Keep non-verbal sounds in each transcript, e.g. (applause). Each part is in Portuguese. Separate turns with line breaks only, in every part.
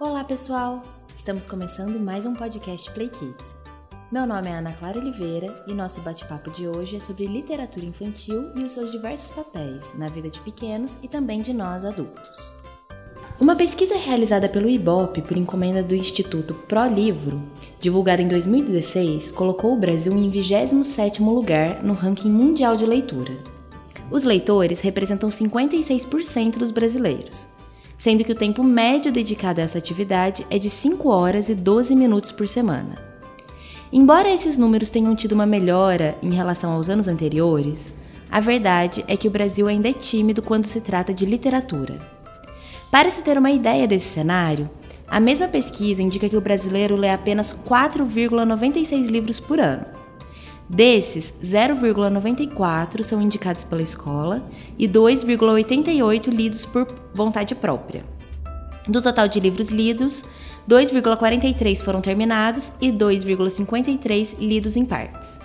Olá, pessoal! Estamos começando mais um podcast Play Kids. Meu nome é Ana Clara Oliveira e nosso bate-papo de hoje é sobre literatura infantil e os seus diversos papéis na vida de pequenos e também de nós adultos. Uma pesquisa realizada pelo IBOP por encomenda do Instituto Pro Livro, divulgada em 2016, colocou o Brasil em 27º lugar no ranking mundial de leitura. Os leitores representam 56% dos brasileiros, sendo que o tempo médio dedicado a essa atividade é de 5 horas e 12 minutos por semana. Embora esses números tenham tido uma melhora em relação aos anos anteriores, a verdade é que o Brasil ainda é tímido quando se trata de literatura. Para se ter uma ideia desse cenário, a mesma pesquisa indica que o brasileiro lê apenas 4,96 livros por ano. Desses, 0,94 são indicados pela escola e 2,88 lidos por vontade própria. Do total de livros lidos, 2,43 foram terminados e 2,53 lidos em partes.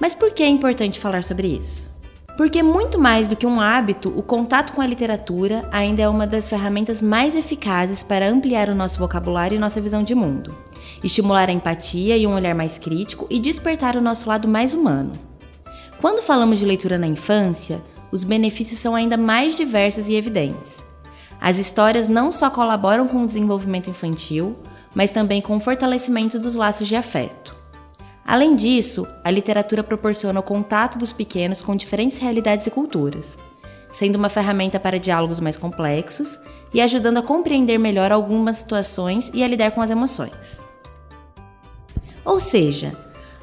Mas por que é importante falar sobre isso? Porque, muito mais do que um hábito, o contato com a literatura ainda é uma das ferramentas mais eficazes para ampliar o nosso vocabulário e nossa visão de mundo, estimular a empatia e um olhar mais crítico e despertar o nosso lado mais humano. Quando falamos de leitura na infância, os benefícios são ainda mais diversos e evidentes. As histórias não só colaboram com o desenvolvimento infantil, mas também com o fortalecimento dos laços de afeto. Além disso, a literatura proporciona o contato dos pequenos com diferentes realidades e culturas, sendo uma ferramenta para diálogos mais complexos e ajudando a compreender melhor algumas situações e a lidar com as emoções. Ou seja,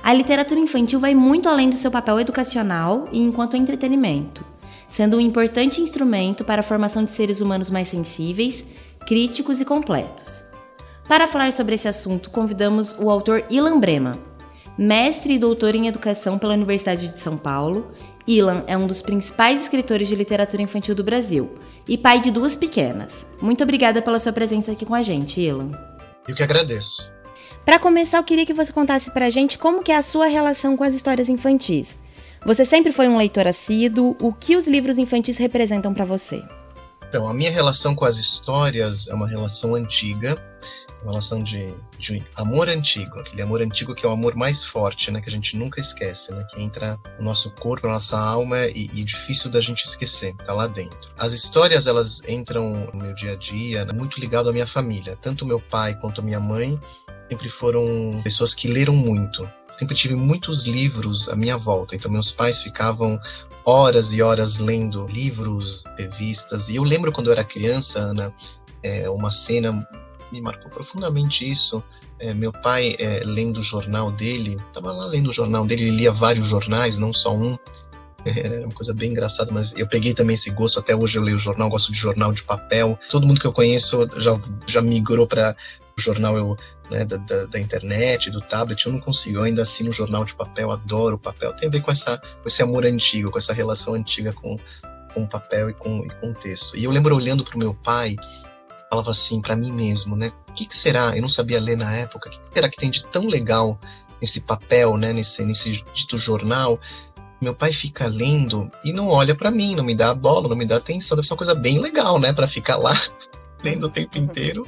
a literatura infantil vai muito além do seu papel educacional e enquanto entretenimento sendo um importante instrumento para a formação de seres humanos mais sensíveis, críticos e completos. Para falar sobre esse assunto, convidamos o autor Ilan Brema, mestre e doutor em educação pela Universidade de São Paulo. Ilan é um dos principais escritores de literatura infantil do Brasil e pai de duas pequenas. Muito obrigada pela sua presença aqui com a gente, Ilan.
Eu que agradeço.
Para começar, eu queria que você contasse para a gente como que é a sua relação com as histórias infantis. Você sempre foi um leitor assíduo. O que os livros infantis representam para você?
Então, a minha relação com as histórias é uma relação antiga, uma relação de, de, amor antigo, aquele amor antigo que é o amor mais forte, né, que a gente nunca esquece, né, que entra no nosso corpo, na nossa alma e, e difícil da gente esquecer, tá lá dentro. As histórias elas entram no meu dia a dia, né, muito ligado à minha família, tanto meu pai quanto minha mãe sempre foram pessoas que leram muito. Sempre tive muitos livros à minha volta, então meus pais ficavam horas e horas lendo livros, revistas, e eu lembro quando eu era criança, Ana, é, uma cena me marcou profundamente isso. É, meu pai é, lendo o jornal dele, estava lá lendo o jornal dele, ele lia vários jornais, não só um. Era uma coisa bem engraçada, mas eu peguei também esse gosto. Até hoje eu leio jornal, gosto de jornal de papel. Todo mundo que eu conheço já, já migrou para o jornal eu né, da, da, da, internet, do tablet, eu não consigo. Eu ainda assino jornal de papel, adoro o papel. Tem a ver com, essa, com esse amor antigo, com essa relação antiga com, com o papel e com, e com o texto. E eu lembro olhando para o meu pai, falava assim para mim mesmo, né? O que, que, será? Eu não sabia ler na época. O que, que será que tem de tão legal nesse papel, né? Nesse, nesse dito jornal? Meu pai fica lendo e não olha para mim, não me dá a bola, não me dá atenção. Deve ser uma coisa bem legal, né? Para ficar lá (laughs) lendo o tempo inteiro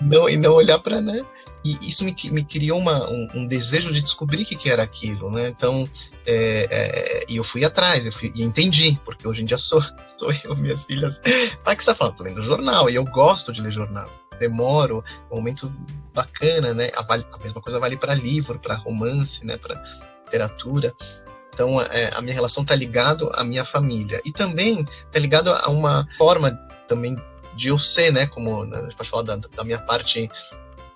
não, e não olhar para, né? E isso me, me criou uma, um, um, desejo de descobrir o que, que era aquilo, né? Então, é, é, e eu fui atrás, eu fui, e entendi, porque hoje em dia sou, (laughs) sou eu, minhas filhas. Pai, que você tá falando? Tô lendo jornal, e eu gosto de ler jornal. Demoro, é um momento bacana, né? A, a mesma coisa vale para livro, para romance, né? Para literatura. Então, é, a minha relação está ligado à minha família. E também está ligado a uma forma também de eu ser, né? Como né, a gente pode falar da, da minha parte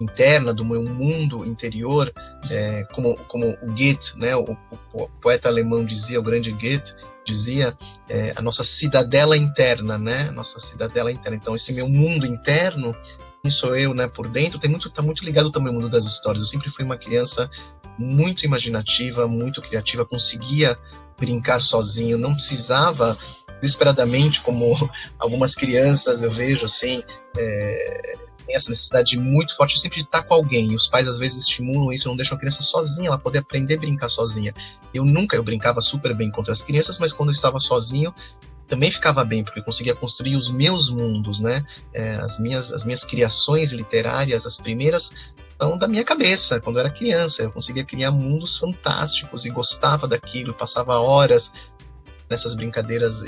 interna, do meu mundo interior, é, como, como o Goethe, né, o, o, poeta alemão dizia, o grande Goethe, dizia, é, a nossa cidadela interna, né, nossa cidadela interna. Então, esse meu mundo interno, quem sou eu, né, por dentro, tem muito, tá muito ligado também ao mundo das histórias. Eu sempre fui uma criança muito imaginativa, muito criativa, conseguia brincar sozinho, não precisava desesperadamente, como (laughs) algumas crianças eu vejo assim, é, tem essa necessidade muito forte sempre de estar com alguém. E os pais às vezes estimulam isso, não deixam a criança sozinha, ela poder aprender a brincar sozinha. Eu nunca, eu brincava super bem contra as crianças, mas quando eu estava sozinho, também ficava bem, porque conseguia construir os meus mundos, né? É, as, minhas, as minhas criações literárias, as primeiras, são da minha cabeça, quando eu era criança. Eu conseguia criar mundos fantásticos e gostava daquilo, passava horas nessas brincadeiras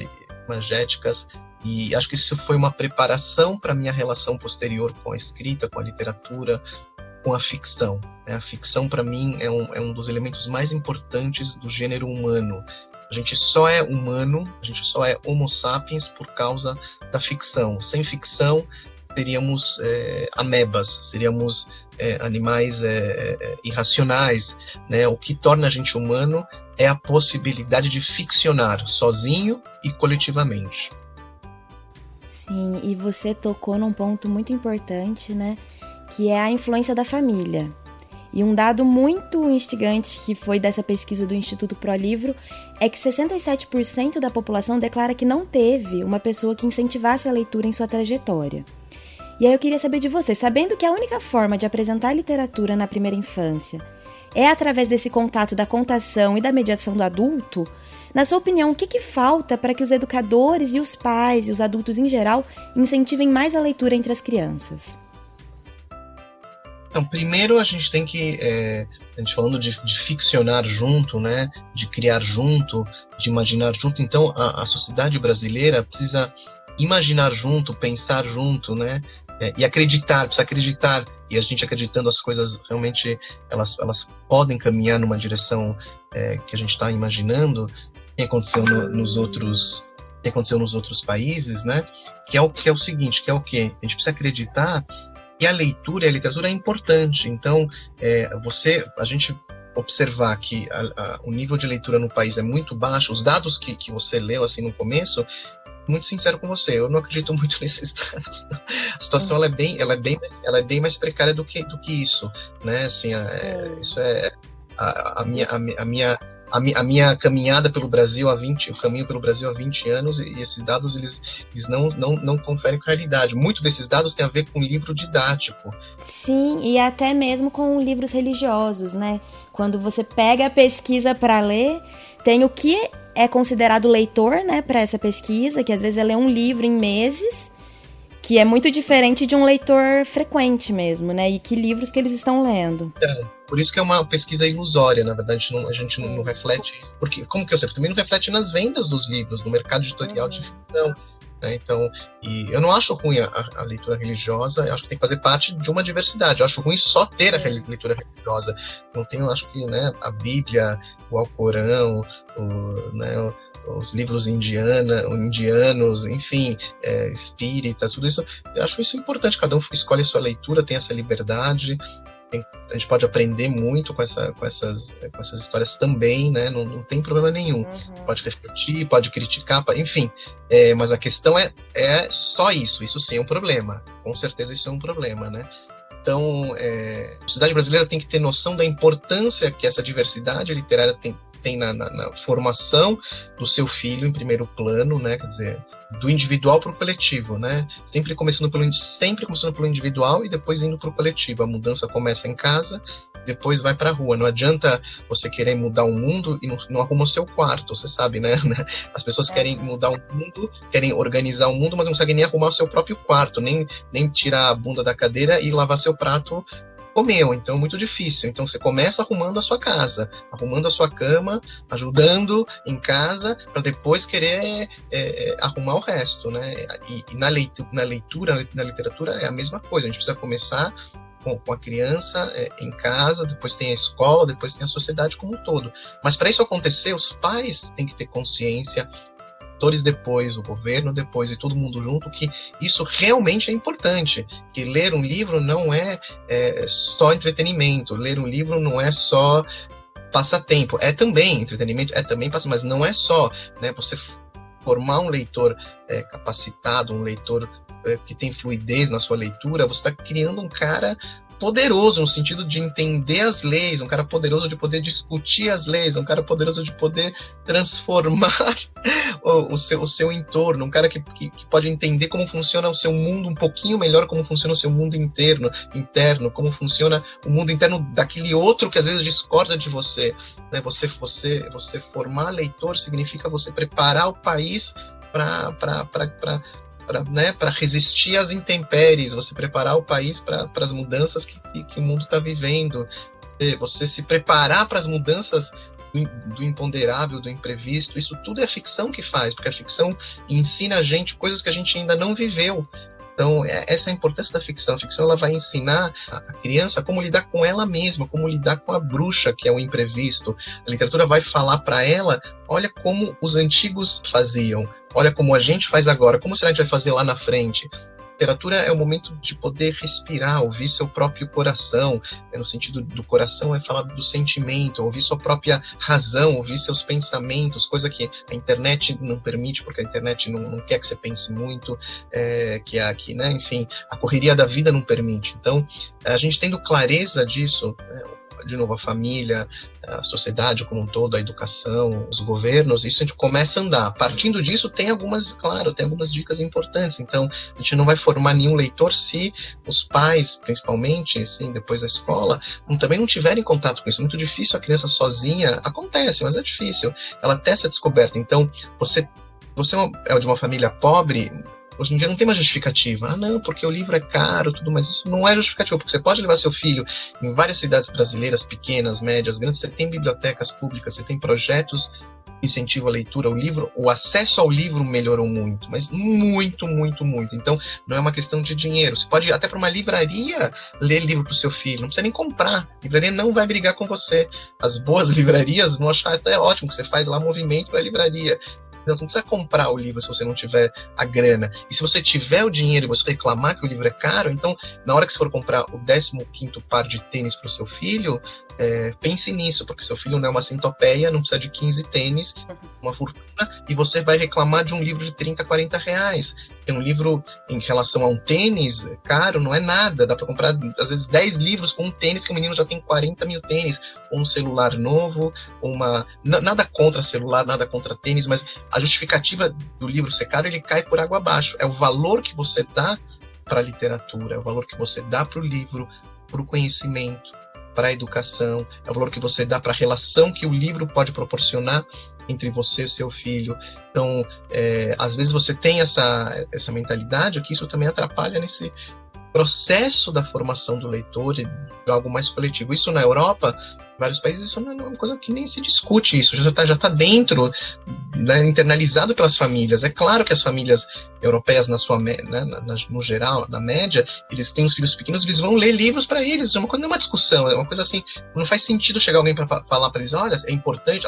magéticas. E acho que isso foi uma preparação para minha relação posterior com a escrita, com a literatura, com a ficção. Né? A ficção, para mim, é um, é um dos elementos mais importantes do gênero humano. A gente só é humano, a gente só é Homo sapiens por causa da ficção. Sem ficção, seríamos é, amebas, seríamos é, animais é, é, irracionais. Né? O que torna a gente humano é a possibilidade de ficcionar sozinho e coletivamente.
Sim, e você tocou num ponto muito importante, né? Que é a influência da família. E um dado muito instigante que foi dessa pesquisa do Instituto Pro Livro é que 67% da população declara que não teve uma pessoa que incentivasse a leitura em sua trajetória. E aí eu queria saber de você, sabendo que a única forma de apresentar literatura na primeira infância é através desse contato da contação e da mediação do adulto, na sua opinião, o que, que falta para que os educadores e os pais e os adultos em geral incentivem mais a leitura entre as crianças?
Então, primeiro a gente tem que, é, a gente falando de, de, ficcionar junto, né, de criar junto, de imaginar junto. Então, a, a sociedade brasileira precisa imaginar junto, pensar junto, né, é, e acreditar, precisa acreditar. E a gente acreditando as coisas realmente elas, elas podem caminhar numa direção é, que a gente está imaginando. Tem aconteceu no, nos outros que aconteceu nos outros países, né? Que é o que é o seguinte, que é o que a gente precisa acreditar e a leitura e a literatura é importante. Então, é, você, a gente observar que a, a, o nível de leitura no país é muito baixo, os dados que, que você leu assim no começo, muito sincero com você, eu não acredito muito (laughs) nesses dados. A situação ela é bem, ela é bem, ela é bem mais precária do que, do que isso, né? Assim, é, isso é a, a minha, a minha a, mi, a, minha caminhada pelo Brasil há 20, o caminho pelo Brasil há 20 anos, e esses dados eles, eles não, não, não conferem realidade. Muito desses dados tem a ver com livro didático.
Sim, e até mesmo com livros religiosos, né? Quando você pega a pesquisa para ler, tem o que é considerado leitor, né, para essa pesquisa, que às vezes é ler um livro em meses, que é muito diferente de um leitor frequente mesmo, né? E que livros que eles estão lendo.
É. Por isso que é uma pesquisa ilusória, na verdade, não, a gente não, não, reflete isso. Porque, como que eu sei? Também não reflete nas vendas dos livros, no mercado editorial uhum. de ficção. Né? Então, e eu não acho ruim a, a, leitura religiosa, eu acho que tem que fazer parte de uma diversidade. Eu acho ruim só ter a leitura religiosa. Não tenho, acho que né, a Bíblia, o Alcorão, o, né, os livros indiana, indianos, enfim, é, espíritas, tudo isso. Eu acho isso importante. Cada um escolhe a sua leitura, tem essa liberdade a gente pode aprender muito com, essa, com, essas, com essas histórias também, né? Não, não tem problema nenhum. Uhum. Pode refletir, pode criticar, enfim. É, mas a questão é, é só isso. Isso sim é um problema. Com certeza isso é um problema, né? Então, é, a sociedade brasileira tem que ter noção da importância que essa diversidade literária tem, tem na, na, na formação do seu filho em primeiro plano, né? Quer dizer, do individual para o coletivo, né? Sempre começando pelo sempre começando pelo individual e depois indo para o coletivo. A mudança começa em casa, depois vai para a rua. Não adianta você querer mudar o mundo e não, não arruma o seu quarto, você sabe, né? (laughs) As pessoas é. querem mudar o mundo, querem organizar o mundo, mas não conseguem nem arrumar o seu próprio quarto, nem, nem tirar a bunda da cadeira e lavar seu prato comeu, então é muito difícil. Então você começa arrumando a sua casa, arrumando a sua cama, ajudando em casa, para depois querer é, é, arrumar o resto, né? E, e na, leitura, na leitura, na literatura é a mesma coisa. A gente precisa começar com, com a criança é, em casa, depois tem a escola, depois tem a sociedade como um todo. Mas para isso acontecer, os pais têm que ter consciência atores depois, o governo depois e todo mundo junto, que isso realmente é importante. Que ler um livro não é, é só entretenimento, ler um livro não é só passatempo, é também entretenimento, é também passatempo, mas não é só, né? Você formar um leitor é, capacitado, um leitor é, que tem fluidez na sua leitura, você está criando um cara poderoso no sentido de entender as leis, um cara poderoso de poder discutir as leis, um cara poderoso de poder transformar (laughs) o, o, seu, o seu entorno, um cara que, que, que, pode entender como funciona o seu mundo um pouquinho melhor, como funciona o seu mundo interno, interno, como funciona o mundo interno daquele outro que às vezes discorda de você. Né? Você, você, você formar leitor significa você preparar o país para para né, resistir às intempéries, você preparar o país para as mudanças que, que, o mundo está vivendo, você se preparar para as mudanças do, do imponderável, do imprevisto, isso tudo é a ficção que faz, porque a ficção ensina a gente coisas que a gente ainda não viveu. Então, é, essa é a importância da ficção. A ficção ela vai ensinar a criança como lidar com ela mesma, como lidar com a bruxa, que é o imprevisto. A literatura vai falar para ela: olha como os antigos faziam, olha como a gente faz agora, como será que a gente vai fazer lá na frente literatura é o momento de poder respirar, ouvir seu próprio coração. Né? No sentido do coração é falar do sentimento, ouvir sua própria razão, ouvir seus pensamentos, coisa que a internet não permite, porque a internet não, não quer que você pense muito, é, que, a, que né, enfim, a correria da vida não permite. Então, a gente tendo clareza disso, né, de novo, a família, a sociedade como um todo, a educação, os governos, isso a gente começa a andar. Partindo disso, tem algumas, claro, tem algumas dicas importantes. Então, a gente não vai formar nenhum leitor se os pais, principalmente, assim, depois da escola, também não tiverem contato com isso. É muito difícil a criança sozinha, acontece, mas é difícil. Ela ter essa descoberta. Então, você, você é de uma família pobre, Hoje em dia não tem mais justificativa. Ah, não, porque o livro é caro, tudo, mas isso não é justificativo, porque você pode levar seu filho em várias cidades brasileiras, pequenas, médias, grandes, você tem bibliotecas públicas, você tem projetos incentivo à leitura, o livro, o acesso ao livro melhorou muito, mas muito, muito, muito. Então, não é uma questão de dinheiro. Você pode ir até para uma livraria ler livro para o seu filho, não precisa nem comprar. A livraria não vai brigar com você. As boas (laughs) livrarias vão achar até ótimo que você faz lá movimento para a livraria. Então, você não precisa comprar o livro se você não tiver a grana. E se você tiver o dinheiro e você reclamar que o livro é caro, então, na hora que você for comprar o 15 par de tênis para o seu filho, é, pense nisso, porque seu filho não é uma centopeia, não precisa de 15 tênis, uma fortuna, e você vai reclamar de um livro de 30, 40 reais. Tem um livro em relação a um tênis caro, não é nada. Dá para comprar, às vezes, 10 livros com um tênis que o menino já tem 40 mil tênis. Um celular novo, uma. Nada contra celular, nada contra tênis, mas a justificativa do livro ser caro, ele cai por água abaixo. É o valor que você dá para a literatura, é o valor que você dá para o livro, para o conhecimento para a educação, é o valor que você dá para a relação que o livro pode proporcionar entre você e seu filho. Então, é, às vezes você tem essa, essa mentalidade, que isso também atrapalha nesse processo da formação do leitor e algo mais coletivo. Isso na Europa, em vários países, isso não é uma coisa que nem se discute, isso já está já tá dentro, né, internalizado pelas famílias. É claro que as famílias europeias, na sua, né, na, na, no geral, na média, eles têm os filhos pequenos, eles vão ler livros para eles. É uma coisa, não é uma discussão, é uma coisa assim, não faz sentido chegar alguém para falar para eles, olha, é importante,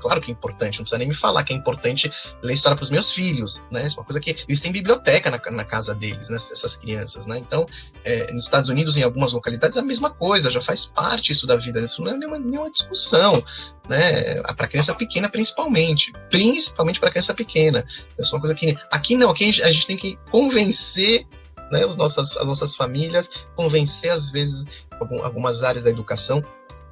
claro que é importante, não precisa nem me falar que é importante ler história para os meus filhos, né? É uma coisa que eles têm biblioteca na, na casa deles, né? Essas crianças, né? Então, é, nos Estados Unidos, em algumas localidades, é a mesma coisa, já faz parte isso da vida, isso não é nenhuma, nenhuma discussão, né? Para criança pequena, principalmente, principalmente para criança pequena. É uma coisa que aqui não, aqui a gente, a gente tem que convencer né, os nossas, as nossas famílias, convencer às vezes algumas áreas da educação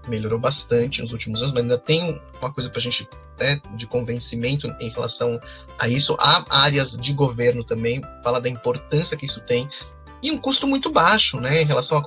melhorou bastante nos últimos anos, mas ainda tem uma coisa para a gente né, de convencimento em relação a isso. Há áreas de governo também, fala da importância que isso tem e um custo muito baixo, né, em relação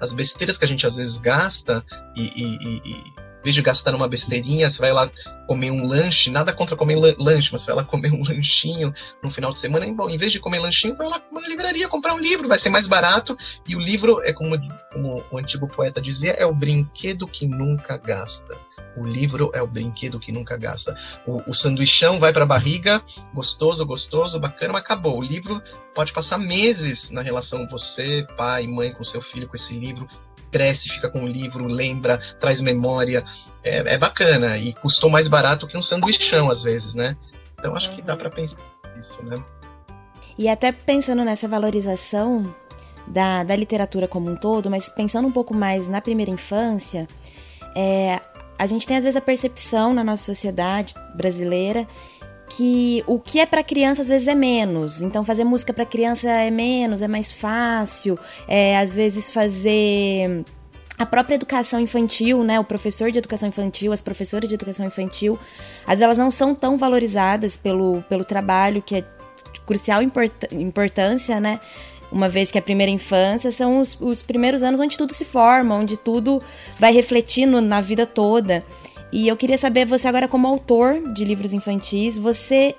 às besteiras que a gente às vezes gasta e, e, e vez de gastar numa besteirinha, você vai lá comer um lanche, nada contra comer lanche, mas você vai lá comer um (laughs) lanchinho no final de semana, em vez de comer lanchinho, vai lá na livraria comprar um livro, vai ser mais barato, e o livro é como, como o antigo poeta dizia, é o brinquedo que nunca gasta. O livro é o brinquedo que nunca gasta. O, o sanduichão vai para a barriga, gostoso, gostoso, bacana, mas acabou. O livro pode passar meses na relação você, pai, mãe, com seu filho, com esse livro cresce, fica com o livro, lembra, traz memória. É, é bacana e custou mais barato que um sanduichão às vezes, né? Então acho que dá para pensar nisso, né?
E até pensando nessa valorização da, da literatura como um todo, mas pensando um pouco mais na primeira infância, é, a gente tem às vezes a percepção na nossa sociedade brasileira que o que é para criança às vezes é menos. Então fazer música para criança é menos, é mais fácil. É, às vezes fazer a própria educação infantil, né, o professor de educação infantil, as professoras de educação infantil, às vezes elas não são tão valorizadas pelo, pelo trabalho que é de crucial import, importância, né? Uma vez que a primeira infância são os, os primeiros anos onde tudo se forma, onde tudo vai refletindo na vida toda. E eu queria saber, você agora como autor de livros infantis, você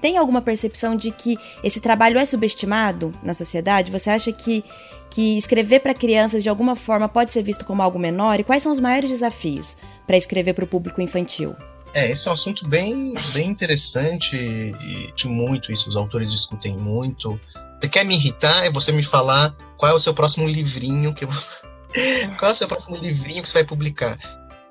tem alguma percepção de que esse trabalho é subestimado na sociedade? Você acha que, que escrever para crianças de alguma forma pode ser visto como algo menor? E quais são os maiores desafios para escrever para o público infantil?
É, esse é um assunto bem, bem interessante e muito isso, os autores discutem muito. Você quer me irritar? É você me falar qual é o seu próximo livrinho que eu... (laughs) Qual é o seu próximo livrinho que você vai publicar?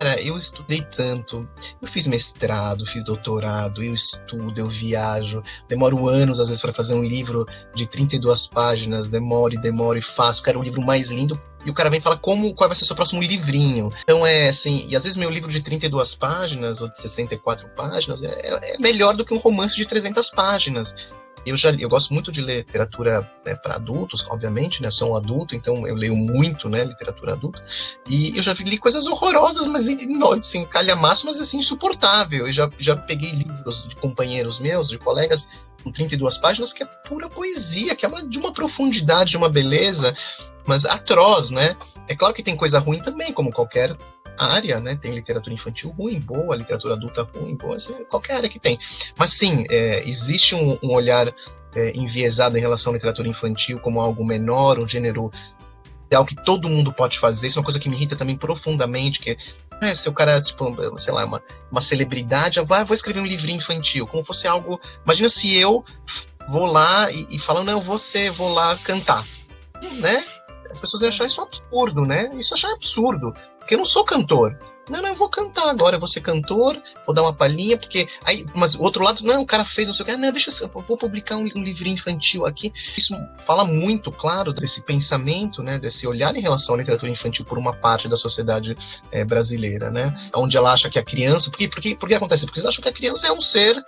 Cara, eu estudei tanto. Eu fiz mestrado, fiz doutorado, eu estudo, eu viajo. Demoro anos, às vezes, para fazer um livro de 32 páginas. Demoro e demoro e faço. Quero um livro mais lindo. E o cara vem falar como, qual vai ser o seu próximo livrinho. Então é assim, e às vezes meu livro de 32 páginas ou de 64 páginas é, é melhor do que um romance de 300 páginas. Eu já eu gosto muito de ler literatura né, para adultos, obviamente, né? Sou um adulto, então eu leio muito, né, literatura adulta. E eu já li coisas horrorosas, mas assim, calhamaço, mas assim insuportável. Eu já já peguei livros de companheiros meus, de colegas com 32 páginas que é pura poesia, que é uma, de uma profundidade, de uma beleza, mas atroz, né? É claro que tem coisa ruim também, como qualquer área, né? Tem literatura infantil ruim, boa, literatura adulta ruim, boa, assim, qualquer área que tem. Mas sim, é, existe um, um olhar é, enviesado em relação à literatura infantil como algo menor, um gênero é algo que todo mundo pode fazer. Isso é uma coisa que me irrita também profundamente, que é, se o cara, tipo, sei lá, uma, uma celebridade, ah, vai, vou escrever um livrinho infantil, como fosse algo. Imagina se eu vou lá e, e não, eu ser, vou lá cantar, né? As pessoas iam achar isso absurdo, né? Isso achar absurdo. Porque eu não sou cantor. Não, não, eu vou cantar agora, eu vou ser cantor, vou dar uma palhinha, porque. Aí, mas o outro lado, não, o cara fez não sei o que, não, deixa eu, vou publicar um, um livrinho infantil aqui. Isso fala muito, claro, desse pensamento, né, desse olhar em relação à literatura infantil por uma parte da sociedade é, brasileira, né? Onde ela acha que a criança. Por que, por, que, por que acontece? Porque eles acham que a criança é um ser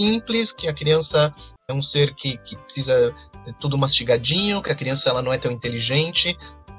simples, que a criança é um ser que, que precisa tudo mastigadinho, que a criança ela não é tão inteligente,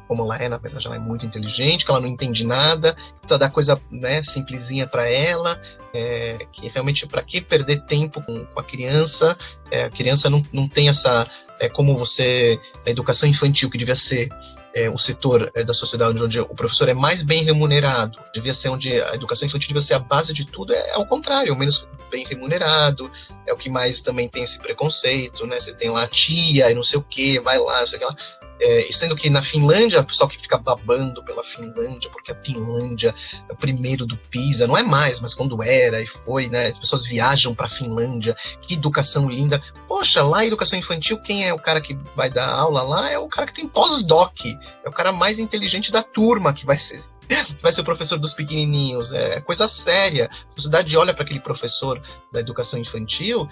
como ela é, na verdade ela é muito inteligente, que ela não entende nada, precisa dar coisa né, simplesinha para ela, é, que realmente para que perder tempo com, com a criança? É, a criança não, não tem essa, é, como você, a educação infantil que devia ser é, o setor é, da sociedade onde o professor é mais bem remunerado, devia ser onde a educação infantil devia ser a base de tudo, é, é ao contrário, menos bem remunerado, é o que mais também tem esse preconceito, né? Você tem lá a tia e não sei o que, vai lá, não sei o que lá. É, sendo que na Finlândia, o pessoal que fica babando pela Finlândia, porque a Finlândia é o primeiro do PISA, não é mais, mas quando era e foi, né? As pessoas viajam para a Finlândia, que educação linda. Poxa, lá educação infantil, quem é o cara que vai dar aula lá? É o cara que tem pós-doc, é o cara mais inteligente da turma que vai ser (laughs) vai ser o professor dos pequenininhos. É coisa séria. A sociedade olha para aquele professor da educação infantil,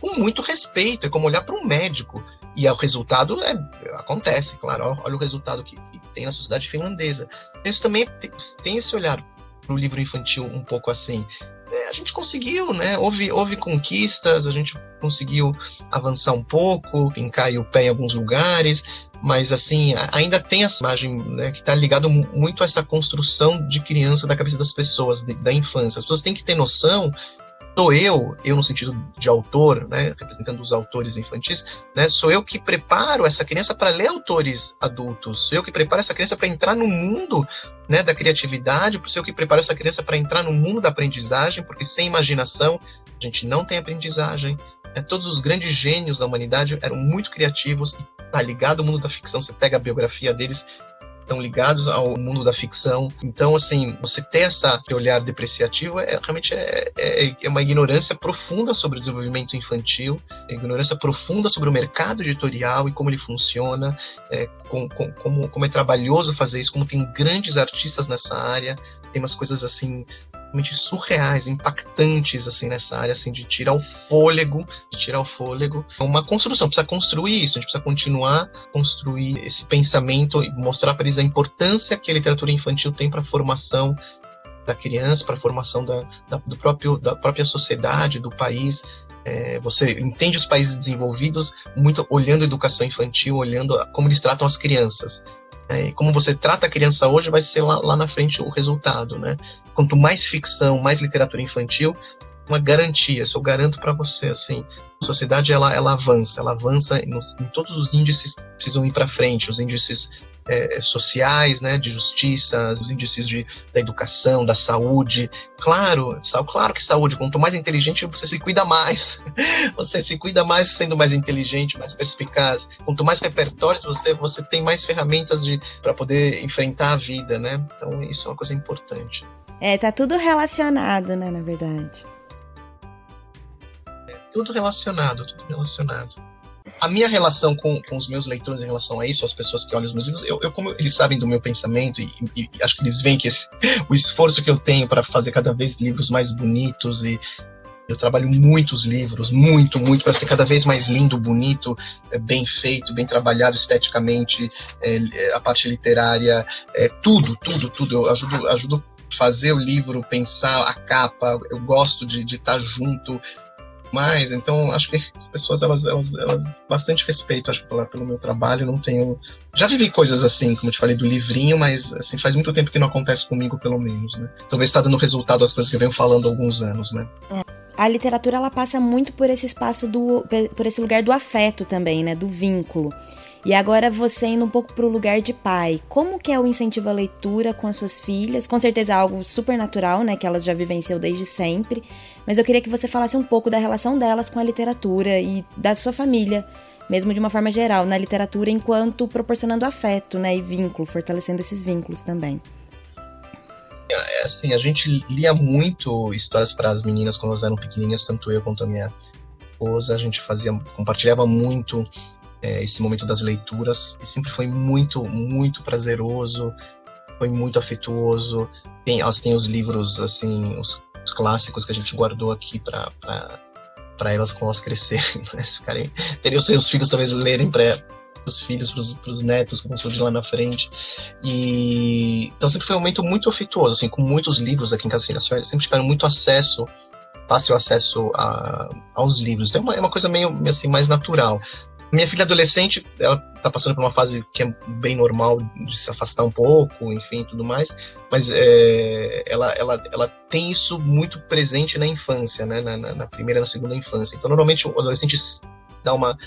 com muito respeito. É como olhar para um médico. E o resultado é, acontece, claro. Olha o resultado que, que tem na sociedade finlandesa. Isso também tem esse olhar para o livro infantil um pouco assim. É, a gente conseguiu, né? Houve, houve conquistas, a gente conseguiu avançar um pouco, pincar o pé em alguns lugares, mas assim ainda tem essa imagem né, que está ligado muito a essa construção de criança da cabeça das pessoas de, da infância as pessoas têm que ter noção sou eu eu no sentido de autor né representando os autores infantis né sou eu que preparo essa criança para ler autores adultos sou eu que preparo essa criança para entrar no mundo né da criatividade sou eu que preparo essa criança para entrar no mundo da aprendizagem porque sem imaginação a gente não tem aprendizagem né? todos os grandes gênios da humanidade eram muito criativos tá ligado ao mundo da ficção, você pega a biografia deles, estão ligados ao mundo da ficção. Então, assim, você ter essa, esse olhar depreciativo é realmente é, é, é, uma ignorância profunda sobre o desenvolvimento infantil, é ignorância profunda sobre o mercado editorial e como ele funciona, é, com, com, como, como é trabalhoso fazer isso, como tem grandes artistas nessa área, tem umas coisas assim realmente surreais, impactantes assim nessa área assim de tirar o fôlego, de tirar o fôlego. É uma construção, precisa construir isso, a gente precisa continuar construir esse pensamento e mostrar para eles a importância que a literatura infantil tem para a formação da criança, para a formação da, da, do próprio, da própria sociedade, do país. É, você entende os países desenvolvidos muito olhando a educação infantil, olhando como eles tratam as crianças. É, como você trata a criança hoje vai ser lá, lá na frente o resultado, né? Quanto mais ficção, mais literatura infantil, uma garantia, eu garanto para você, assim, a sociedade ela, ela avança, ela avança em, em todos os índices precisam ir para frente, os índices é, sociais, né, de justiça, os índices de, da educação, da saúde. Claro, claro que saúde, quanto mais inteligente você se cuida mais. (laughs) Você se cuida mais sendo mais inteligente, mais perspicaz. Quanto mais repertórios você, você tem mais ferramentas para poder enfrentar a vida, né? Então isso é uma coisa importante.
É, tá tudo relacionado, né, na verdade.
É, tudo relacionado, tudo relacionado. A minha relação com, com os meus leitores em relação a isso, as pessoas que olham os meus livros, eu, eu como eles sabem do meu pensamento e, e, e acho que eles veem que esse, (laughs) o esforço que eu tenho para fazer cada vez livros mais bonitos e eu trabalho muitos livros, muito, muito, para ser cada vez mais lindo, bonito, é, bem feito, bem trabalhado esteticamente, é, a parte literária, é, tudo, tudo, tudo. Eu ajudo, ajudo fazer o livro, pensar a capa, eu gosto de estar junto mais, então acho que as pessoas elas, elas, elas bastante respeito acho pela, pelo meu trabalho, não tenho já vivi coisas assim, como eu te falei do livrinho, mas assim faz muito tempo que não acontece comigo pelo menos, né? Talvez está dando resultado as coisas que eu venho falando há alguns anos, né?
É. A literatura ela passa muito por esse espaço do por esse lugar do afeto também, né, do vínculo. E agora você indo um pouco para o lugar de pai, como que é o incentivo à leitura com as suas filhas? Com certeza é algo super natural, né, que elas já vivenciam desde sempre, mas eu queria que você falasse um pouco da relação delas com a literatura e da sua família, mesmo de uma forma geral, na literatura enquanto proporcionando afeto, né, e vínculo, fortalecendo esses vínculos também.
É assim, a gente lia muito histórias para as meninas quando elas eram pequenininhas, tanto eu quanto a minha esposa, a gente fazia, compartilhava muito é, esse momento das leituras e sempre foi muito, muito prazeroso, foi muito afetuoso. Tem, elas têm os livros, assim, os, os clássicos que a gente guardou aqui para para elas quando elas crescerem, (laughs) né? ficarem, os seus filhos talvez lerem para os filhos, para os netos que vão surgir lá na frente. E então sempre foi um momento muito afetuoso, assim, com muitos livros aqui em Casa As Férias, sempre tiveram muito acesso fácil acesso a, aos livros. Então é uma, é uma coisa meio assim mais natural. Minha filha adolescente, ela tá passando por uma fase que é bem normal de se afastar um pouco, enfim, tudo mais, mas é, ela, ela, ela tem isso muito presente na infância, né, na, na, primeira e na segunda infância. Então, normalmente, o adolescente dá uma,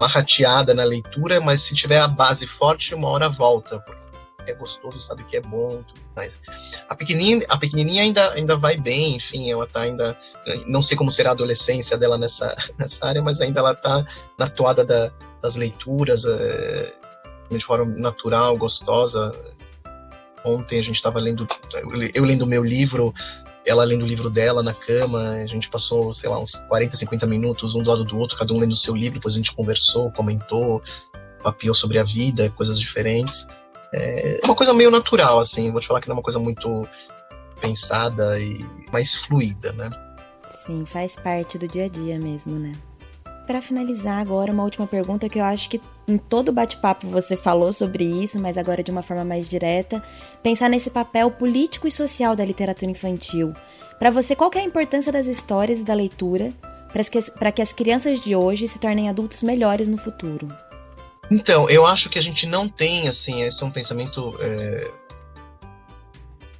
uma rateada na leitura, mas se tiver a base forte, uma hora volta, porque é gostoso, sabe que é bom, tudo mais. A pequenininha, a pequenininha ainda, ainda vai bem, enfim, ela tá ainda, não sei como será a adolescência dela nessa, (laughs) nessa área, mas ainda ela tá na toada da, das leituras, é, de forma natural, gostosa. Ontem a gente estava lendo, eu lendo meu livro, ela lendo o livro dela na cama, a gente passou, sei lá, uns 40, 50 minutos um do lado do outro, cada um lendo o seu livro, depois a gente conversou, comentou, papiou sobre a vida, coisas diferentes. É uma coisa meio natural, assim. Vou te falar que não é uma coisa muito pensada e mais fluida, né?
Sim, faz parte do dia a dia mesmo, né? Para finalizar agora, uma última pergunta que eu acho que em todo bate-papo você falou sobre isso, mas agora de uma forma mais direta. Pensar nesse papel político e social da literatura infantil. Para você, qual é a importância das histórias e da leitura para que, que as crianças de hoje se tornem adultos melhores no futuro?
Então, eu acho que a gente não tem, assim, esse é um pensamento é,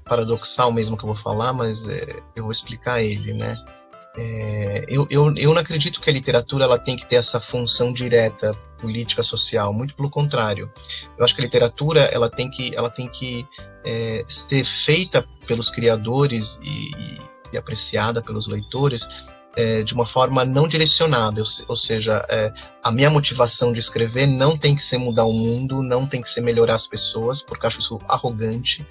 paradoxal mesmo que eu vou falar, mas é, eu vou explicar ele, né? É, eu, eu, eu não acredito que a literatura ela tem que ter essa função direta política social, muito pelo contrário. Eu acho que a literatura ela tem que, ela tem que é, ser feita pelos criadores e, e apreciada pelos leitores é, de uma forma não direcionada, ou, seja, é, a minha motivação de escrever não tem que ser mudar o mundo, não tem que ser melhorar as pessoas, porque acho isso arrogante.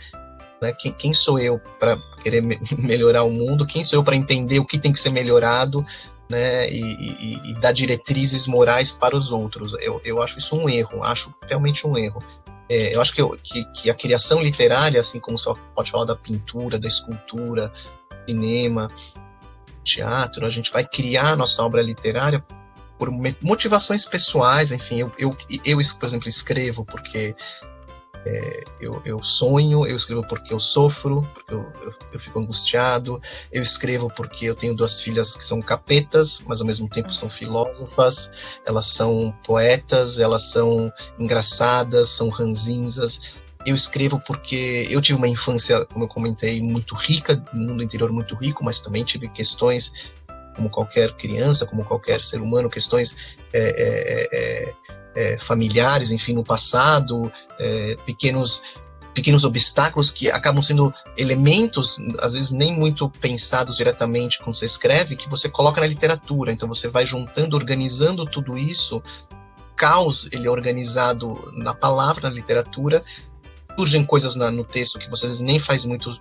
Né? Quem, quem sou eu para querer me (laughs) melhorar o mundo? Quem sou eu para entender o que tem que ser melhorado? Né, e, e, e, dar diretrizes morais para os outros. Eu, eu acho isso um erro, acho realmente um erro. É, eu acho que, eu, que, que, a criação literária, assim como você pode falar da pintura, da escultura, cinema, teatro, a gente vai criar nossa obra literária por motivações pessoais, enfim, eu, eu, eu por exemplo, escrevo porque é, eu, eu, sonho, eu escrevo porque eu sofro, porque eu, eu, eu, fico angustiado, eu escrevo porque eu tenho duas filhas que são capetas, mas ao mesmo tempo são filósofas, elas são poetas, elas são engraçadas, são ranzinzas, eu escrevo porque eu tive uma infância, como eu comentei, muito rica, um mundo interior muito rico, mas também tive questões como qualquer criança, como qualquer ser humano, questões é, é, familiares, enfim, no passado, pequenos pequenos obstáculos que acabam sendo elementos, às vezes nem muito pensados diretamente quando você escreve, que você coloca na literatura. Então você vai juntando, organizando tudo isso. O caos ele é organizado na palavra, na literatura. Surgem coisas na, no texto que você às vezes nem faz muito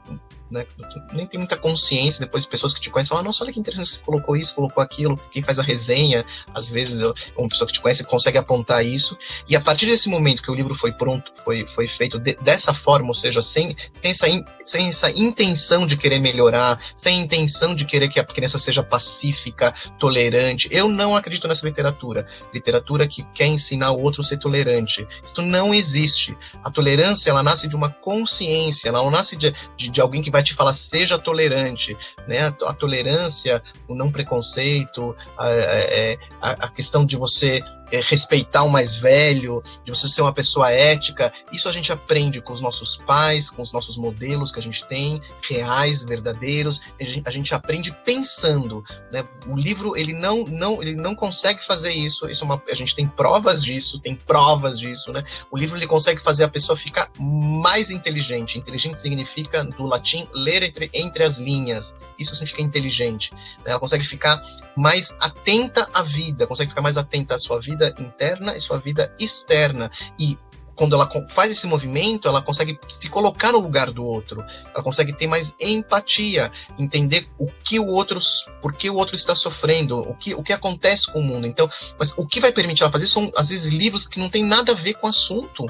né? Nem tem muita consciência. Depois pessoas que te conhecem falam, nossa, olha que interessante, você colocou isso, colocou aquilo. Quem faz a resenha, às vezes, uma pessoa que te conhece consegue apontar isso. E a partir desse momento que o livro foi pronto, foi, foi feito de, dessa forma, ou seja, sem, sem, essa in, sem essa intenção de querer melhorar, sem intenção de querer que a criança seja pacífica, tolerante. Eu não acredito nessa literatura. Literatura que quer ensinar o outro a ser tolerante. Isso não existe. A tolerância, ela nasce de uma consciência, ela não nasce de, de, de alguém que vai vai te falar seja tolerante, né? A, tolerância, o não preconceito, a, é, a, a questão de você é, respeitar o mais velho, de você ser uma pessoa ética. Isso a gente aprende com os nossos pais, com os nossos modelos que a gente tem, reais, verdadeiros. A gente, a gente aprende pensando. Né? O livro ele não, não, ele não consegue fazer isso. isso é uma, a gente tem provas disso, tem provas disso. Né? O livro ele consegue fazer a pessoa ficar mais inteligente. Inteligente significa, do latim, ler entre, entre as linhas. Isso significa inteligente. Né? Ela consegue ficar mais atenta à vida, consegue ficar mais atenta à sua vida interna e sua vida externa. E quando ela faz esse movimento, ela consegue se colocar no lugar do outro, ela consegue ter mais empatia, entender o que o outro, por que o outro está sofrendo, o que, o que acontece com o mundo. Então, mas o que vai permitir ela fazer são às vezes livros que não tem nada a ver com o assunto.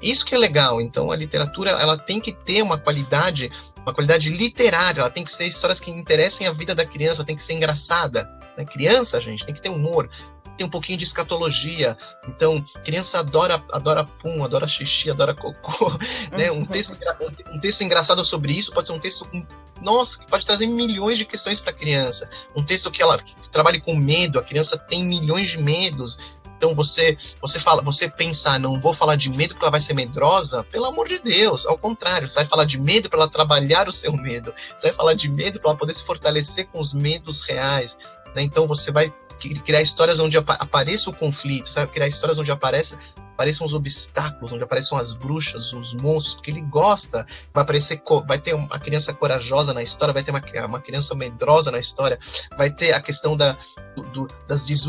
Isso que é legal. Então, a literatura ela tem que ter uma qualidade uma qualidade literária, ela tem que ser histórias que interessem a vida da criança, tem que ser engraçada. Né? Criança, gente, tem que ter humor, tem um pouquinho de escatologia. Então, criança adora, adora pum, adora xixi, adora cocô. (laughs) Né? Um, texto, um texto engraçado sobre isso pode ser um texto nossa, que pode trazer milhões de questões para a criança. Um texto que ela que trabalhe com medo, a criança tem milhões de medos. Então você você fala, você pensar, não vou falar de medo porque ela vai ser medrosa, pelo amor de Deus, ao contrário, você vai falar de medo para ela trabalhar o seu medo. Você vai falar de medo para ela poder se fortalecer com os medos reais. Né? Então você vai criar histórias onde apareça o conflito, sabe? Criar histórias onde apareça apareçam os obstáculos, onde apareçam as bruxas, os monstros, porque ele gosta. Vai aparecer, vai ter uma criança corajosa na história, vai ter uma, uma criança medrosa na história, vai ter a questão da, do, das des,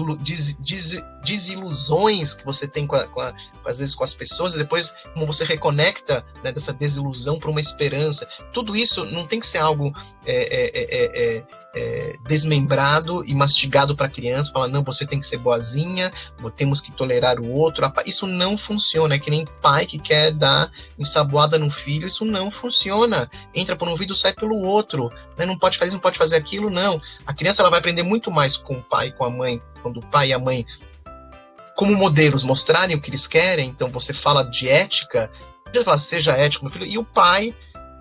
des, desilusões que você tem com, a, com a, às vezes com as pessoas, e depois como você reconecta né, dessa desilusão para uma esperança. Tudo isso não tem que ser algo é, é, é, é, é desmembrado e mastigado para a criança, falar, não, você tem que ser boazinha, temos que tolerar o outro. Isso não funciona. É que nem pai que quer dar ensaboada no filho, isso não funciona. Entra por um ouvido, sai pelo outro. Né? Não pode fazer, não pode fazer aquilo, não. A criança ela vai aprender muito mais com o pai e com a mãe, quando o pai e a mãe, como modelos, mostrarem o que eles querem. Então você fala de ética, você fala, seja ético, meu filho, e o pai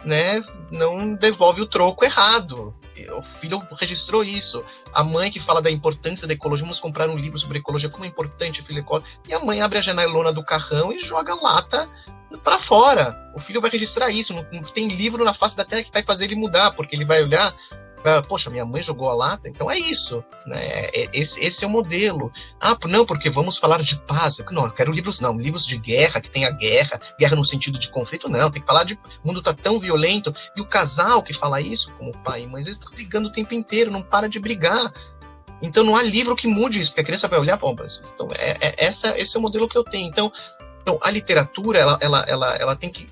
né, não devolve o troco errado. O filho registrou isso. A mãe que fala da importância da ecologia, vamos comprar um livro sobre ecologia, como é importante, filho, e a mãe abre a janelona do carrão e joga lata para fora. O filho vai registrar isso. Não, não, tem livro na face da terra que vai fazer ele mudar, porque ele vai olhar poxa, minha mãe jogou a lata, então é isso, né? É, esse, esse é o modelo. Ah, não, porque vamos falar de paz. Não, eu quero livros, não, livros de guerra, que tenha guerra, guerra no sentido de conflito, não, tem que falar de. O mundo tá tão violento. E o casal que fala isso, como pai e mãe, às vezes tá brigando o tempo inteiro, não para de brigar. Então não há livro que mude isso, porque a criança vai olhar, pô, então é, é, essa, esse é o modelo que eu tenho. Então, então a literatura, ela, ela, ela, ela tem que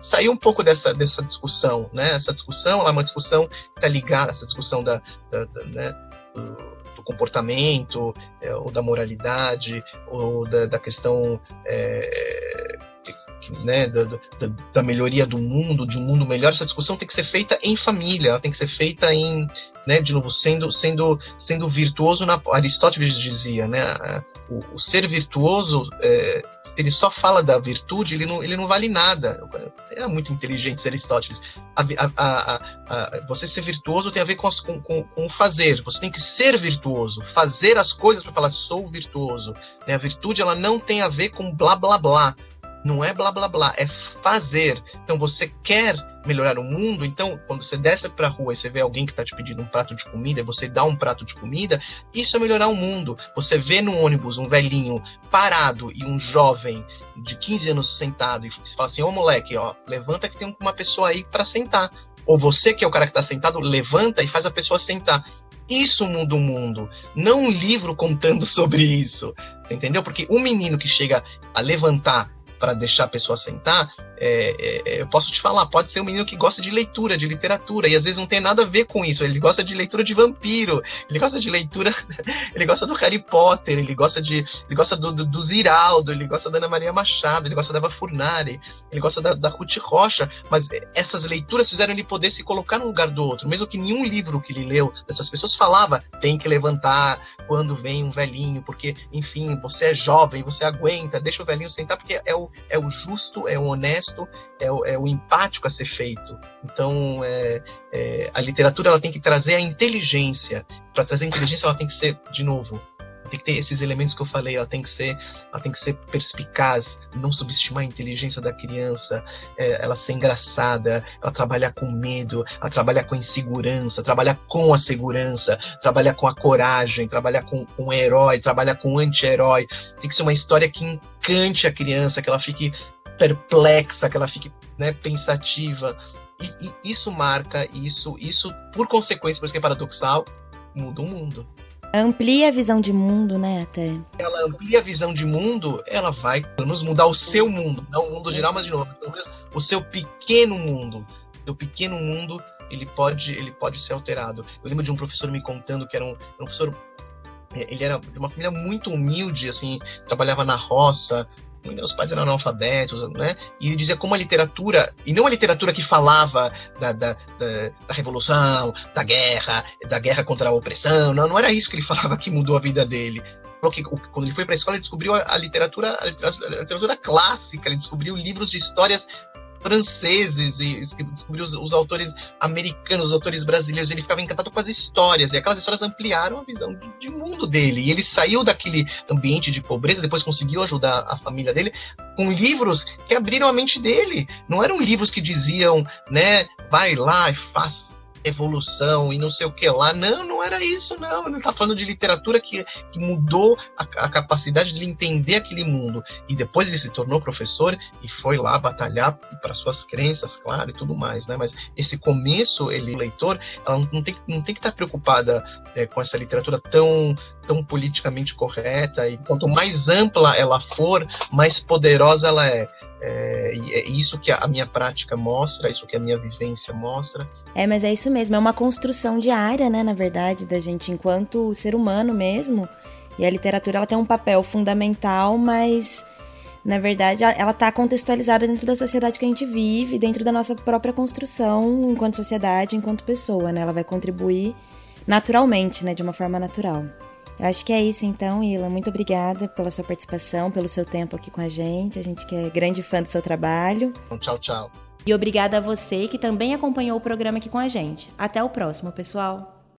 sair um pouco dessa, dessa discussão, né? Essa discussão, ela é uma discussão que está ligada, essa discussão da, da, da né? do, do, comportamento, é, ou da moralidade, ou da, da questão é, né, da, da, da, melhoria do mundo, de um mundo melhor, essa discussão tem que ser feita em família, ela tem que ser feita em, né, de novo, sendo, sendo, sendo virtuoso, na, Aristóteles dizia, né, o, o ser virtuoso é, se ele só fala da virtude, ele não, ele não vale nada. É muito inteligente Aristóteles. A, a, a, você ser virtuoso tem a ver com, as, com, com, com, fazer. Você tem que ser virtuoso, fazer as coisas para falar sou virtuoso. Né? A virtude ela não tem a ver com blá blá blá. Não é blá blá blá, é fazer. Então você quer melhorar o mundo, então quando você desce para a rua e você vê alguém que está te pedindo um prato de comida, você dá um prato de comida, isso é melhorar o mundo. Você vê no ônibus um velhinho parado e um jovem de 15 anos sentado e você fala assim: "Ô moleque, ó, levanta que tem uma pessoa aí para sentar". Ou você que é o cara que está sentado, levanta e faz a pessoa sentar. Isso muda o mundo, não um livro contando (laughs) sobre isso, entendeu? Porque um menino que chega a levantar para deixar a pessoa sentar, é, é, eu posso te falar, pode ser um menino que gosta de leitura, de literatura, e às vezes não tem nada a ver com isso. Ele gosta de leitura de vampiro, ele gosta de leitura, (laughs) ele gosta do Harry Potter, ele gosta de, ele gosta do, do, do Ziraldo, ele gosta da Ana Maria Machado, ele gosta da Eva Furnari, ele gosta da, da Ruth Rocha, mas essas leituras fizeram ele poder se colocar no lugar do outro, mesmo que nenhum livro que ele leu dessas pessoas falava tem que levantar quando vem um velhinho, porque, enfim, você é jovem, você aguenta, deixa o velhinho sentar, porque é o, é o justo, é o honesto, é o, é o empático a ser feito. Então, é, é, a literatura ela tem que trazer a inteligência. Para trazer a inteligência, ela tem que ser, de novo, tem que ter esses elementos que eu falei, ela tem que ser, ela tem que ser perspicaz, não subestimar a inteligência da criança, é, ela ser engraçada, ela trabalhar com medo, ela trabalhar com insegurança, trabalhar com a segurança, trabalhar com a coragem, trabalhar com, com o herói, trabalhar com o anti-herói. Tem que ser uma história que encante a criança, que ela fique perplexa, que ela fique né, pensativa. E, e, isso marca, isso, isso, por consequência, por isso que é paradoxal, muda o mundo.
Amplia a visão de mundo, né, até.
Ela amplia a visão de mundo, ela vai nos mudar o seu mundo, não o mundo geral, mas de novo, o seu pequeno mundo. O seu pequeno mundo, ele pode, ele pode ser alterado. Eu lembro de um professor me contando que era um, um professor é, ele era de uma família muito humilde, assim, trabalhava na roça, meus pais eram analfabetos, né? E ele dizia como a literatura, e não a literatura que falava da, da, da, da, revolução, da guerra, da guerra contra a opressão, não, não era isso que ele falava que mudou a vida dele. Porque quando ele foi para a escola, ele descobriu a literatura, a literatura clássica, ele descobriu livros de histórias franceses e descobriu os, os, autores americanos, os autores brasileiros, ele ficava encantado com as histórias, e aquelas histórias ampliaram a visão de, de, mundo dele. E ele saiu daquele ambiente de pobreza, depois conseguiu ajudar a família dele com livros que abriram a mente dele. Não eram livros que diziam, né, vai lá e faz evolução e não sei o que lá. Não, não era isso, não. Ele está falando de literatura que, que mudou a, a, capacidade de ele entender aquele mundo. E depois ele se tornou professor e foi lá batalhar para suas crenças, claro, e tudo mais, né? Mas esse começo, ele, o leitor, ela não tem, não tem que estar preocupada é, com essa literatura tão, tão politicamente correta. E quanto mais ampla ela for, mais poderosa ela é. É, é isso que a minha prática mostra, isso que a minha vivência mostra.
É, mas é isso mesmo, é uma construção diária, né, na verdade, da gente enquanto ser humano mesmo. E a literatura ela tem um papel fundamental, mas na verdade ela está contextualizada dentro da sociedade que a gente vive, dentro da nossa própria construção enquanto sociedade, enquanto pessoa, né? Ela vai contribuir naturalmente, né, de uma forma natural. Eu acho que é isso então, Ila. Muito obrigada pela sua participação, pelo seu tempo aqui com a gente. A gente que é grande fã do seu trabalho.
Tchau, tchau.
E obrigada a você que também acompanhou o programa aqui com a gente. Até o próximo, pessoal!